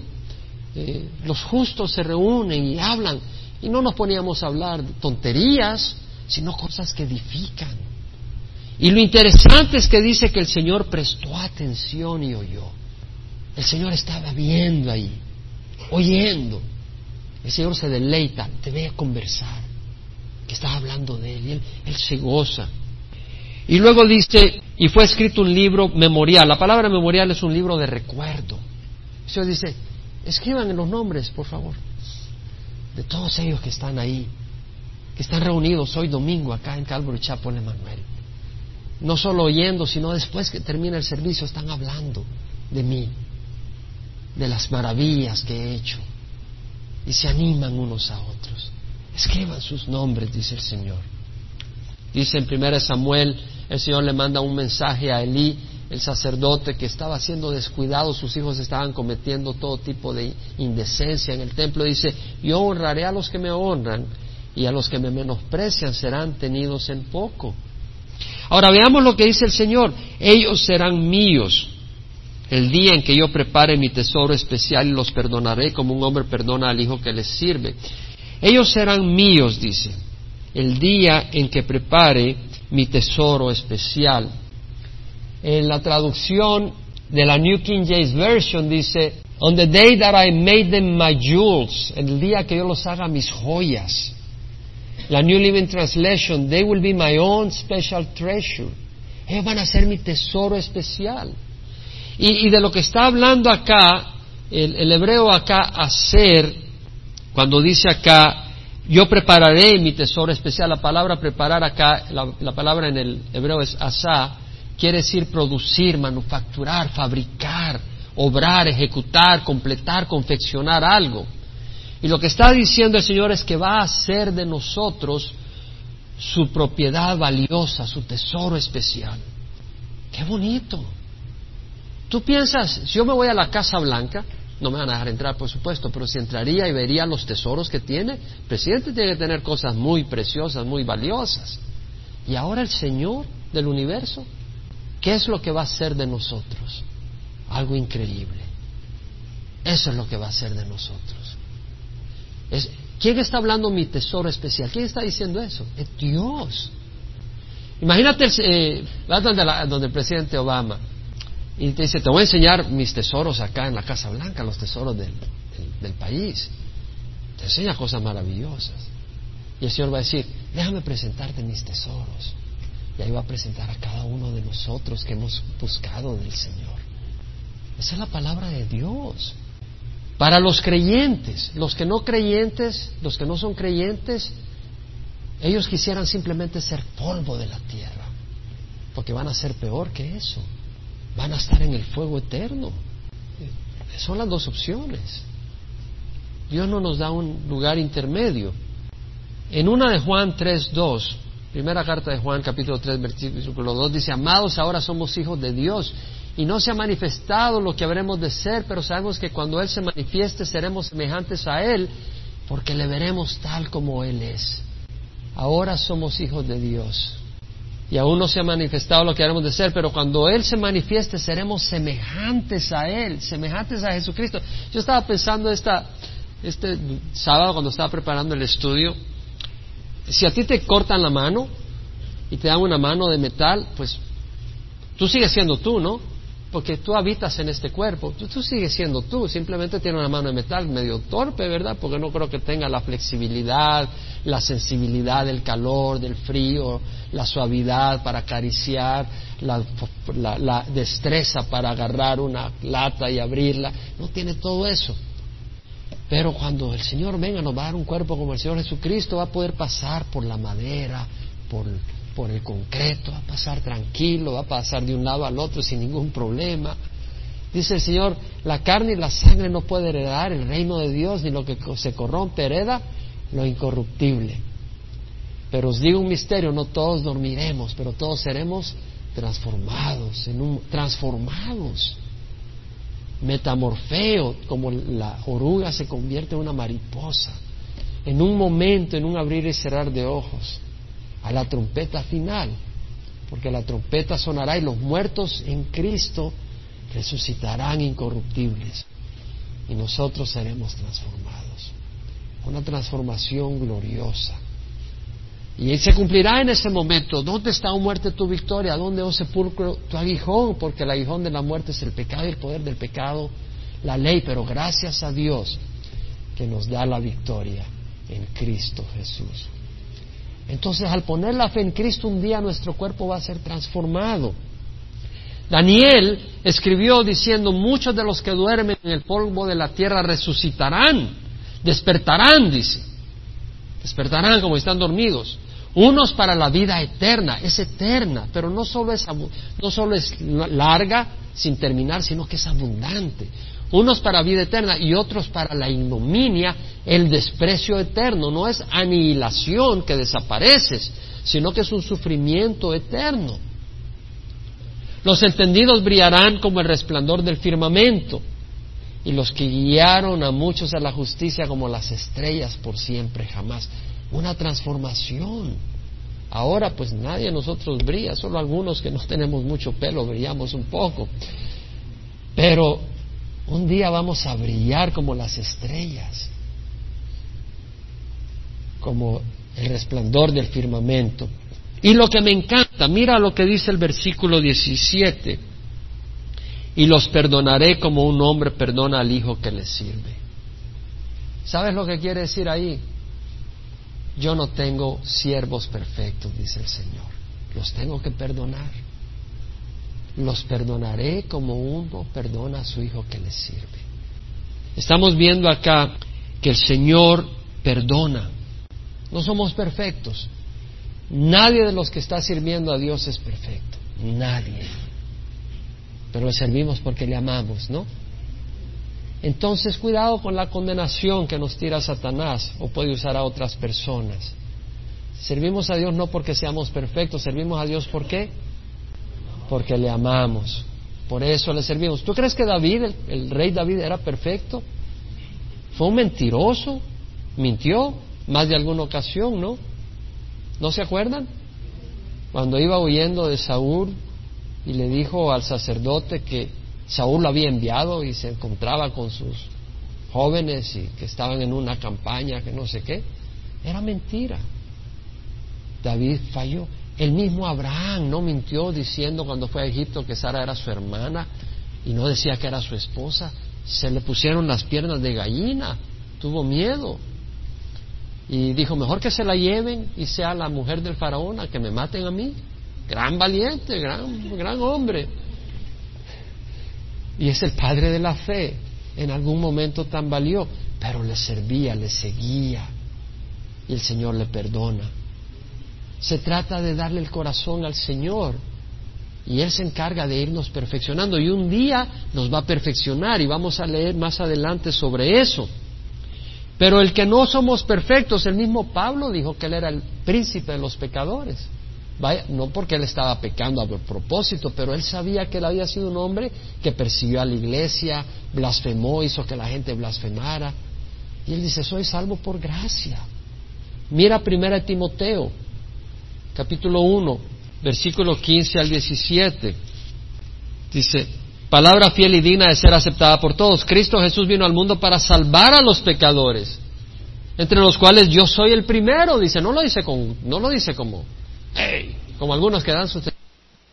Eh, los justos se reúnen y hablan y no nos poníamos a hablar tonterías, sino cosas que edifican. Y lo interesante es que dice que el Señor prestó atención y oyó. El Señor estaba viendo ahí, oyendo. El Señor se deleita, te ve a conversar, que estás hablando de Él y él, él se goza. Y luego dice, y fue escrito un libro memorial. La palabra memorial es un libro de recuerdo. El Señor dice, Escriban los nombres, por favor, de todos ellos que están ahí, que están reunidos hoy domingo acá en Calvary Chapel Emanuel. No solo oyendo, sino después que termina el servicio están hablando de mí, de las maravillas que he hecho, y se animan unos a otros. Escriban sus nombres, dice el Señor. Dice en 1 Samuel, el Señor le manda un mensaje a Elí el sacerdote que estaba siendo descuidado, sus hijos estaban cometiendo todo tipo de indecencia en el templo, dice, yo honraré a los que me honran y a los que me menosprecian serán tenidos en poco. Ahora veamos lo que dice el Señor, ellos serán míos el día en que yo prepare mi tesoro especial y los perdonaré como un hombre perdona al hijo que les sirve. Ellos serán míos, dice, el día en que prepare mi tesoro especial en la traducción de la New King James Version dice, On the day that I made them my jewels, el día que yo los haga mis joyas. La New Living Translation, they will be my own special treasure. Ellos van a ser mi tesoro especial. Y, de lo que está hablando acá, el, hebreo acá, hacer, cuando dice acá, yo prepararé mi tesoro especial, la palabra preparar acá, la, la palabra en el hebreo es asá, quiere decir producir, manufacturar, fabricar, obrar, ejecutar, completar, confeccionar algo. Y lo que está diciendo el Señor es que va a hacer de nosotros su propiedad valiosa, su tesoro especial. Qué bonito. Tú piensas, si yo me voy a la Casa Blanca, no me van a dejar entrar, por supuesto, pero si entraría y vería los tesoros que tiene, el presidente tiene que tener cosas muy preciosas, muy valiosas. Y ahora el Señor del universo ¿Qué es lo que va a ser de nosotros? Algo increíble. Eso es lo que va a ser de nosotros. ¿Quién está hablando mi tesoro especial? ¿Quién está diciendo eso? Es Dios. Imagínate eh, donde, el presidente Obama y te dice, te voy a enseñar mis tesoros acá en la Casa Blanca, los tesoros del, del país. Te enseña cosas maravillosas. Y el Señor va a decir, déjame presentarte mis tesoros. Y ahí va a presentar a cada uno de nosotros que hemos buscado del Señor. Esa es la palabra de Dios. Para los creyentes, los que no creyentes, los que no son creyentes, ellos quisieran simplemente ser polvo de la tierra, porque van a ser peor que eso. Van a estar en el fuego eterno. Son las dos opciones. Dios no nos da un lugar intermedio. En una de Juan 3.2 Primera carta de Juan, capítulo 3, versículo 2, dice, amados, ahora somos hijos de Dios y no se ha manifestado lo que habremos de ser, pero sabemos que cuando Él se manifieste seremos semejantes a Él, porque le veremos tal como Él es. ahora somos hijos de Dios. Y aún no se ha manifestado lo que haremos de ser, pero cuando Él se manifieste seremos semejantes a Él, semejantes a Jesucristo. Yo estaba pensando esta, este sábado cuando estaba preparando el estudio, si a ti te cortan la mano y te dan una mano de metal, pues tú sigues siendo tú, ¿no? Porque tú habitas en este cuerpo, tú, sigues siendo tú, simplemente tiene una mano de metal medio torpe, ¿verdad? Porque no creo que tenga la flexibilidad, la sensibilidad del calor, del frío, la suavidad para acariciar, la, la destreza para agarrar una lata y abrirla, no tiene todo eso. Pero cuando el Señor venga nos va a dar un cuerpo como el Señor Jesucristo, va a poder pasar por la madera, por, por el concreto, va a pasar tranquilo, va a pasar de un lado al otro sin ningún problema. Dice el Señor, la carne y la sangre no puede heredar el reino de Dios, ni lo que se corrompe hereda lo incorruptible. Pero os digo un misterio, no todos dormiremos, pero todos seremos transformados, en un, transformados metamorfeo, como la oruga se convierte en una mariposa, en un momento, en un abrir y cerrar de ojos, a la trompeta final, porque la trompeta sonará y los muertos en Cristo resucitarán incorruptibles y nosotros seremos transformados. Una transformación gloriosa. Y se cumplirá en ese momento. ¿Dónde está, oh muerte, tu victoria? ¿Dónde, oh sepulcro, tu aguijón? Porque el aguijón de la muerte es el pecado y el poder del pecado, la ley. Pero gracias a Dios que nos da la victoria en Cristo Jesús. Entonces, al poner la fe en Cristo, un día nuestro cuerpo va a ser transformado. Daniel escribió diciendo, muchos de los que duermen en el polvo de la tierra resucitarán, despertarán, dice. Despertarán como están dormidos. Unos para la vida eterna, es eterna, pero no solo es, no solo es larga sin terminar, sino que es abundante. Unos para vida eterna y otros para la ignominia, el desprecio eterno. No es anihilación que desapareces, sino que es un sufrimiento eterno. Los entendidos brillarán como el resplandor del firmamento y los que guiaron a muchos a la justicia como las estrellas por siempre, jamás una transformación. Ahora pues nadie de nosotros brilla, solo algunos que no tenemos mucho pelo brillamos un poco. Pero un día vamos a brillar como las estrellas, como el resplandor del firmamento. Y lo que me encanta, mira lo que dice el versículo 17, y los perdonaré como un hombre perdona al hijo que le sirve. ¿Sabes lo que quiere decir ahí? Yo no tengo siervos perfectos, dice el Señor. Los tengo que perdonar. Los perdonaré como uno perdona a su hijo que le sirve. Estamos viendo acá que el Señor perdona. No somos perfectos. Nadie de los que está sirviendo a Dios es perfecto. Nadie. Pero le servimos porque le amamos, ¿no? Entonces cuidado con la condenación que nos tira Satanás o puede usar a otras personas. Servimos a Dios no porque seamos perfectos, servimos a Dios ¿por qué? Porque le amamos. Por eso le servimos. ¿Tú crees que David, el, rey David, era perfecto? Fue un mentiroso, mintió más de alguna ocasión, ¿no? ¿No se acuerdan? Cuando iba huyendo de Saúl y le dijo al sacerdote que Saúl lo había enviado y se encontraba con sus jóvenes y que estaban en una campaña, que no sé qué. Era mentira. David falló. El mismo Abraham no mintió diciendo cuando fue a Egipto que Sara era su hermana y no decía que era su esposa. Se le pusieron las piernas de gallina, tuvo miedo. Y dijo, mejor que se la lleven y sea la mujer del faraón a que me maten a mí. Gran valiente, gran, gran hombre y es el padre de la fe. En algún momento tambaleó, pero le servía, le seguía y el Señor le perdona. Se trata de darle el corazón al Señor y Él se encarga de irnos perfeccionando y un día nos va a perfeccionar y vamos a leer más adelante sobre eso. Pero el que no somos perfectos, el mismo Pablo dijo que Él era el príncipe de los pecadores no porque él estaba pecando a propósito, pero él sabía que él había sido un hombre que persiguió a la iglesia, blasfemó, hizo que la gente blasfemara. Y él dice, soy salvo por gracia. Mira primera Timoteo, capítulo 1, versículo 15 al 17. Dice, palabra fiel y digna de ser aceptada por todos. Cristo Jesús vino al mundo para salvar a los pecadores, entre los cuales yo soy el primero, dice, no lo dice con, no lo dice como, hey, como algunos que dan sus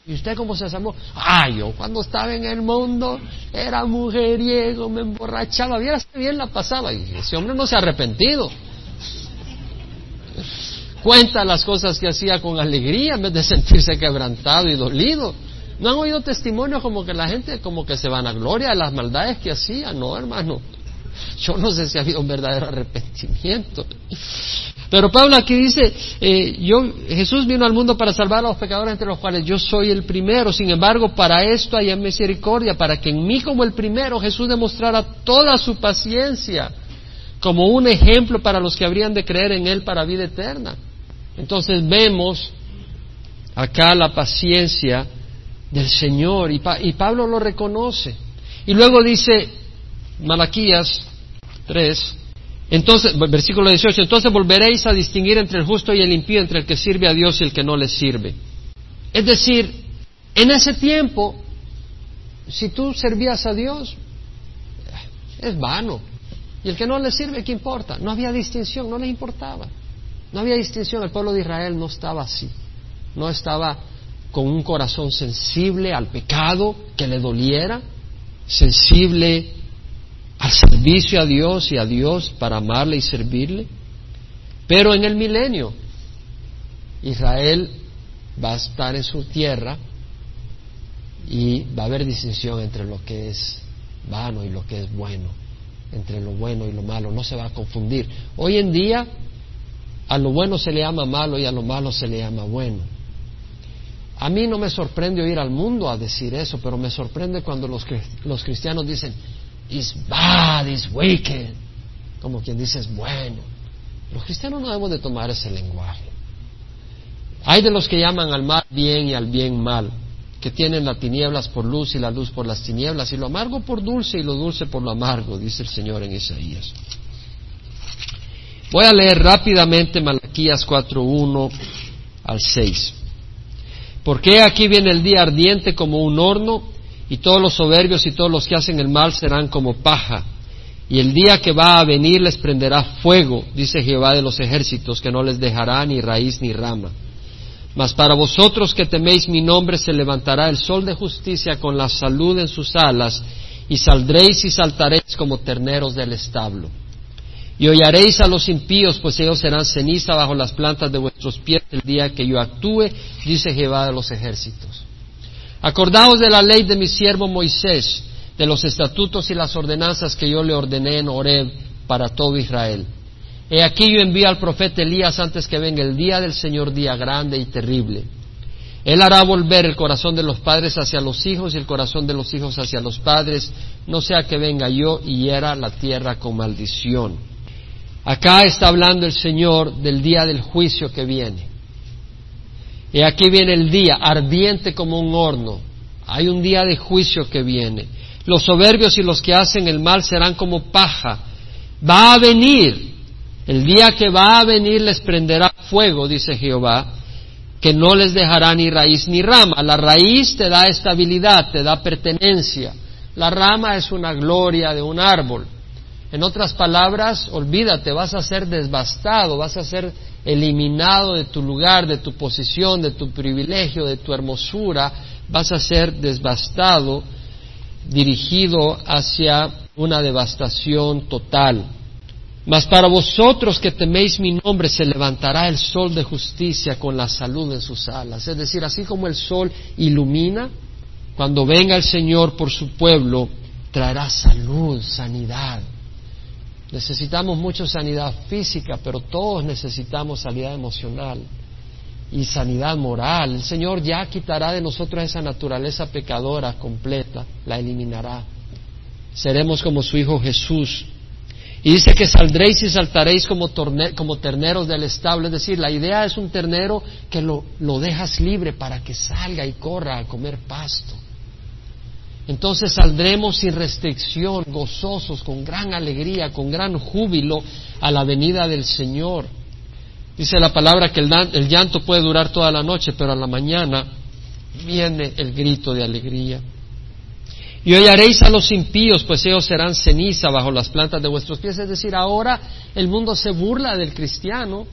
¿Y usted cómo se salvó? Ah, yo cuando estaba en el mundo era mujeriego, me emborrachaba, vieras bien la pasaba. Y ese hombre no se ha arrepentido. Cuenta las cosas que hacía con alegría en vez de sentirse quebrantado y dolido. ¿No han oído testimonios como que la gente como que se van a gloria de las maldades que hacía? No, hermano. Yo no sé si ha habido un verdadero arrepentimiento. Pero Pablo aquí dice, eh, yo, Jesús vino al mundo para salvar a los pecadores entre los cuales yo soy el primero. Sin embargo, para esto hay misericordia, para que en mí como el primero Jesús demostrara toda su paciencia como un ejemplo para los que habrían de creer en Él para vida eterna. Entonces vemos acá la paciencia del Señor y, y Pablo lo reconoce. Y luego dice Malaquías 3, entonces, versículo 18, entonces volveréis a distinguir entre el justo y el impío, entre el que sirve a Dios y el que no le sirve. Es decir, en ese tiempo, si tú servías a Dios, es vano. Y el que no le sirve, ¿qué importa? No había distinción, no le importaba. No había distinción, el pueblo de Israel no estaba así. No estaba con un corazón sensible al pecado, que le doliera, sensible al servicio a Dios y a Dios para amarle y servirle. Pero en el milenio, Israel va a estar en su tierra y va a haber distinción entre lo que es vano y lo que es bueno, entre lo bueno y lo malo, no se va a confundir. Hoy en día a lo bueno se le llama malo y a lo malo se le llama bueno. A mí no me sorprende oír al mundo a decir eso, pero me sorprende cuando los, los cristianos dicen, is bad, is wicked, como quien dice es bueno. Los cristianos no debemos de tomar ese lenguaje. Hay de los que llaman al mal bien y al bien mal, que tienen las tinieblas por luz y la luz por las tinieblas, y lo amargo por dulce y lo dulce por lo amargo, dice el Señor en Isaías. Voy a leer rápidamente Malaquías 4.1 al 6. Porque aquí viene el día ardiente como un horno y todos los soberbios y todos los que hacen el mal serán como paja. Y el día que va a venir les prenderá fuego, dice Jehová de los ejércitos, que no les dejará ni raíz ni rama. Mas para vosotros que teméis mi nombre se levantará el sol de justicia con la salud en sus alas, y saldréis y saltaréis como terneros del establo. Y hollaréis a los impíos, pues ellos serán ceniza bajo las plantas de vuestros pies el día que yo actúe, dice Jehová de los ejércitos. Acordaos de la ley de mi siervo Moisés, de los estatutos y las ordenanzas que yo le ordené en Horeb para todo Israel. He aquí yo envío al profeta Elías antes que venga el día del Señor, día grande y terrible. Él hará volver el corazón de los padres hacia los hijos y el corazón de los hijos hacia los padres, no sea que venga yo y hiera la tierra con maldición. Acá está hablando el Señor del día del juicio que viene. Y aquí viene el día, ardiente como un horno. Hay un día de juicio que viene. Los soberbios y los que hacen el mal serán como paja. Va a venir. El día que va a venir les prenderá fuego, dice Jehová, que no les dejará ni raíz ni rama. La raíz te da estabilidad, te da pertenencia. La rama es una gloria de un árbol. En otras palabras, olvídate, vas a ser desbastado, vas a ser eliminado de tu lugar, de tu posición, de tu privilegio, de tu hermosura, vas a ser desbastado, dirigido hacia una devastación total. Mas para vosotros que teméis mi nombre se levantará el sol de justicia con la salud en sus alas. Es decir, así como el sol ilumina, cuando venga el Señor por su pueblo, traerá salud, sanidad, Necesitamos mucha sanidad física, pero todos necesitamos sanidad emocional y sanidad moral. El Señor ya quitará de nosotros esa naturaleza pecadora completa, la eliminará. Seremos como su Hijo Jesús. Y dice que saldréis y saltaréis como, como terneros del establo. Es decir, la idea es un ternero que lo, lo dejas libre para que salga y corra a comer pasto. Entonces saldremos sin restricción, gozosos, con gran alegría, con gran júbilo a la venida del Señor. Dice la palabra que el, llanto puede durar toda la noche, pero a la mañana viene el grito de alegría. Y haréis a los impíos, pues ellos serán ceniza bajo las plantas de vuestros pies. Es decir, ahora el mundo se burla del cristiano,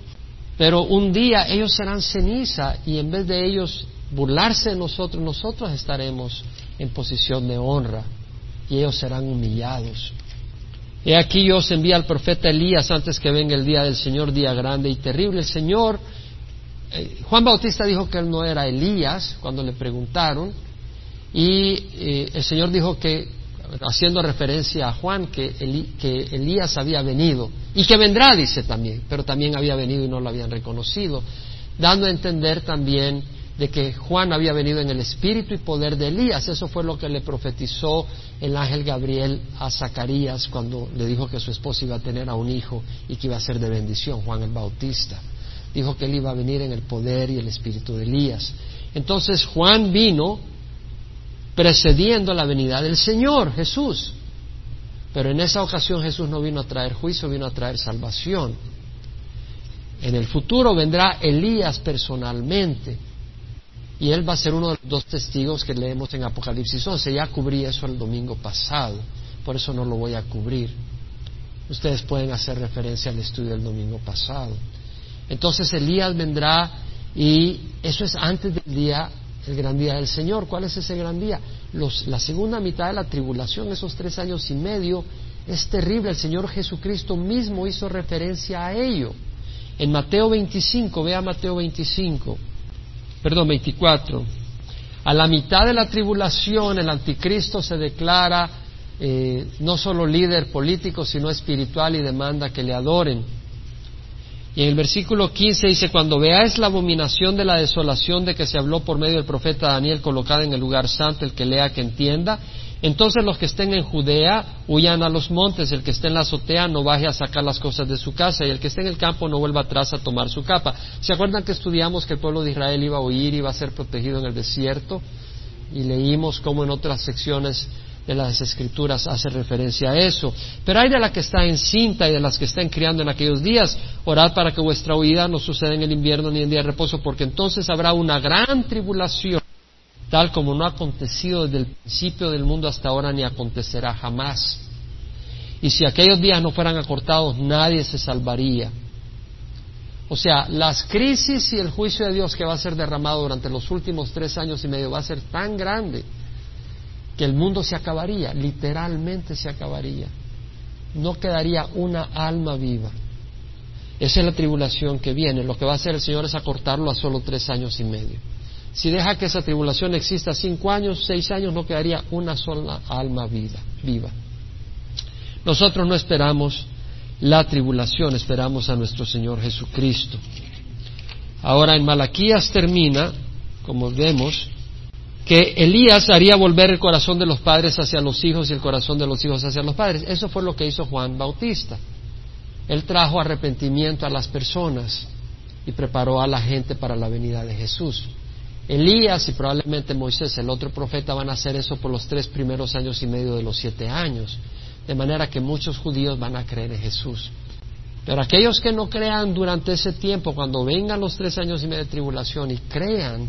pero un día ellos serán ceniza y en vez de ellos burlarse de nosotros, nosotros estaremos en posición de honra y ellos serán humillados. He aquí yo os envía al profeta Elías antes que venga el día del Señor, día grande y terrible. El Señor, eh, Juan Bautista dijo que él no era Elías cuando le preguntaron, y eh, el Señor dijo que, haciendo referencia a Juan, que, que Elías había venido, y que vendrá, dice también, pero también había venido y no lo habían reconocido, dando a entender también de que Juan había venido en el espíritu y poder de Elías. Eso fue lo que le profetizó el ángel Gabriel a Zacarías cuando le dijo que su esposa iba a tener a un hijo y que iba a ser de bendición, Juan el Bautista. Dijo que él iba a venir en el poder y el espíritu de Elías. Entonces Juan vino precediendo la venida del Señor Jesús. Pero en esa ocasión Jesús no vino a traer juicio, vino a traer salvación. En el futuro vendrá Elías personalmente y él va a ser uno de los dos testigos que leemos en Apocalipsis 11. Ya cubrí eso el domingo pasado, por eso no lo voy a cubrir. Ustedes pueden hacer referencia al estudio del domingo pasado. Entonces Elías vendrá y eso es antes del día, el gran día del Señor. ¿Cuál es ese gran día? la segunda mitad de la tribulación, esos tres años y medio, es terrible. El Señor Jesucristo mismo hizo referencia a ello. En Mateo 25, vea Mateo 25 perdón, 24. A la mitad de la tribulación el anticristo se declara eh, no solo líder político, sino espiritual y demanda que le adoren. Y en el versículo 15 dice, cuando veáis la abominación de la desolación de que se habló por medio del profeta Daniel colocada en el lugar santo, el que lea que entienda, entonces los que estén en Judea huyan a los montes, el que esté en la azotea no baje a sacar las cosas de su casa y el que esté en el campo no vuelva atrás a tomar su capa. ¿Se acuerdan que estudiamos que el pueblo de Israel iba a huir, iba a ser protegido en el desierto? Y leímos cómo en otras secciones de las escrituras hace referencia a eso. Pero hay de la que está encinta y de las que están criando en aquellos días. Orad para que vuestra huida no suceda en el invierno ni en día de reposo, porque entonces habrá una gran tribulación tal como no ha acontecido desde el principio del mundo hasta ahora ni acontecerá jamás. Y si aquellos días no fueran acortados, nadie se salvaría. O sea, las crisis y el juicio de Dios que va a ser derramado durante los últimos tres años y medio va a ser tan grande que el mundo se acabaría, literalmente se acabaría. No quedaría una alma viva. Esa es la tribulación que viene. Lo que va a hacer el Señor es acortarlo a solo tres años y medio. Si deja que esa tribulación exista cinco años, seis años, no quedaría una sola alma vida, viva. Nosotros no esperamos la tribulación, esperamos a nuestro Señor Jesucristo. Ahora en Malaquías termina, como vemos, que Elías haría volver el corazón de los padres hacia los hijos y el corazón de los hijos hacia los padres. Eso fue lo que hizo Juan Bautista. Él trajo arrepentimiento a las personas y preparó a la gente para la venida de Jesús. Elías y probablemente Moisés, el otro profeta, van a hacer eso por los tres primeros años y medio de los siete años. De manera que muchos judíos van a creer en Jesús. Pero aquellos que no crean durante ese tiempo, cuando vengan los tres años y medio de tribulación y crean,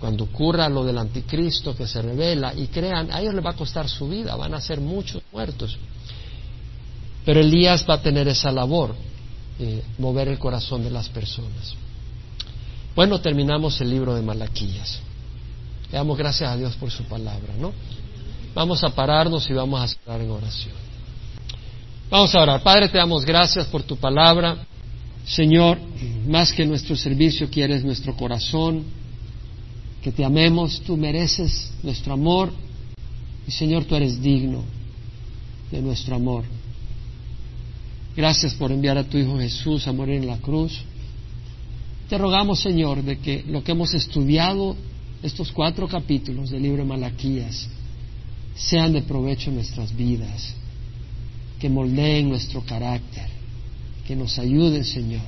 cuando ocurra lo del anticristo que se revela y crean, a ellos les va a costar su vida, van a ser muchos muertos. Pero Elías va a tener esa labor, mover el corazón de las personas. Bueno, terminamos el libro de Malaquías. Le damos gracias a Dios por su palabra, ¿no? Vamos a pararnos y vamos a cerrar en oración. Vamos a orar. Padre, te damos gracias por tu palabra. Señor, más que nuestro servicio quieres nuestro corazón, que te amemos, tú mereces nuestro amor y Señor, tú eres digno de nuestro amor. Gracias por enviar a tu Hijo Jesús a morir en la cruz te rogamos, Señor, de que lo que hemos estudiado, estos cuatro capítulos del libro de Malaquías, sean de provecho en nuestras vidas, que moldeen nuestro carácter, que nos ayuden, Señor,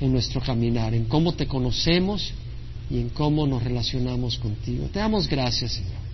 en nuestro caminar, en cómo te conocemos y en cómo nos relacionamos contigo. Te damos gracias, Señor.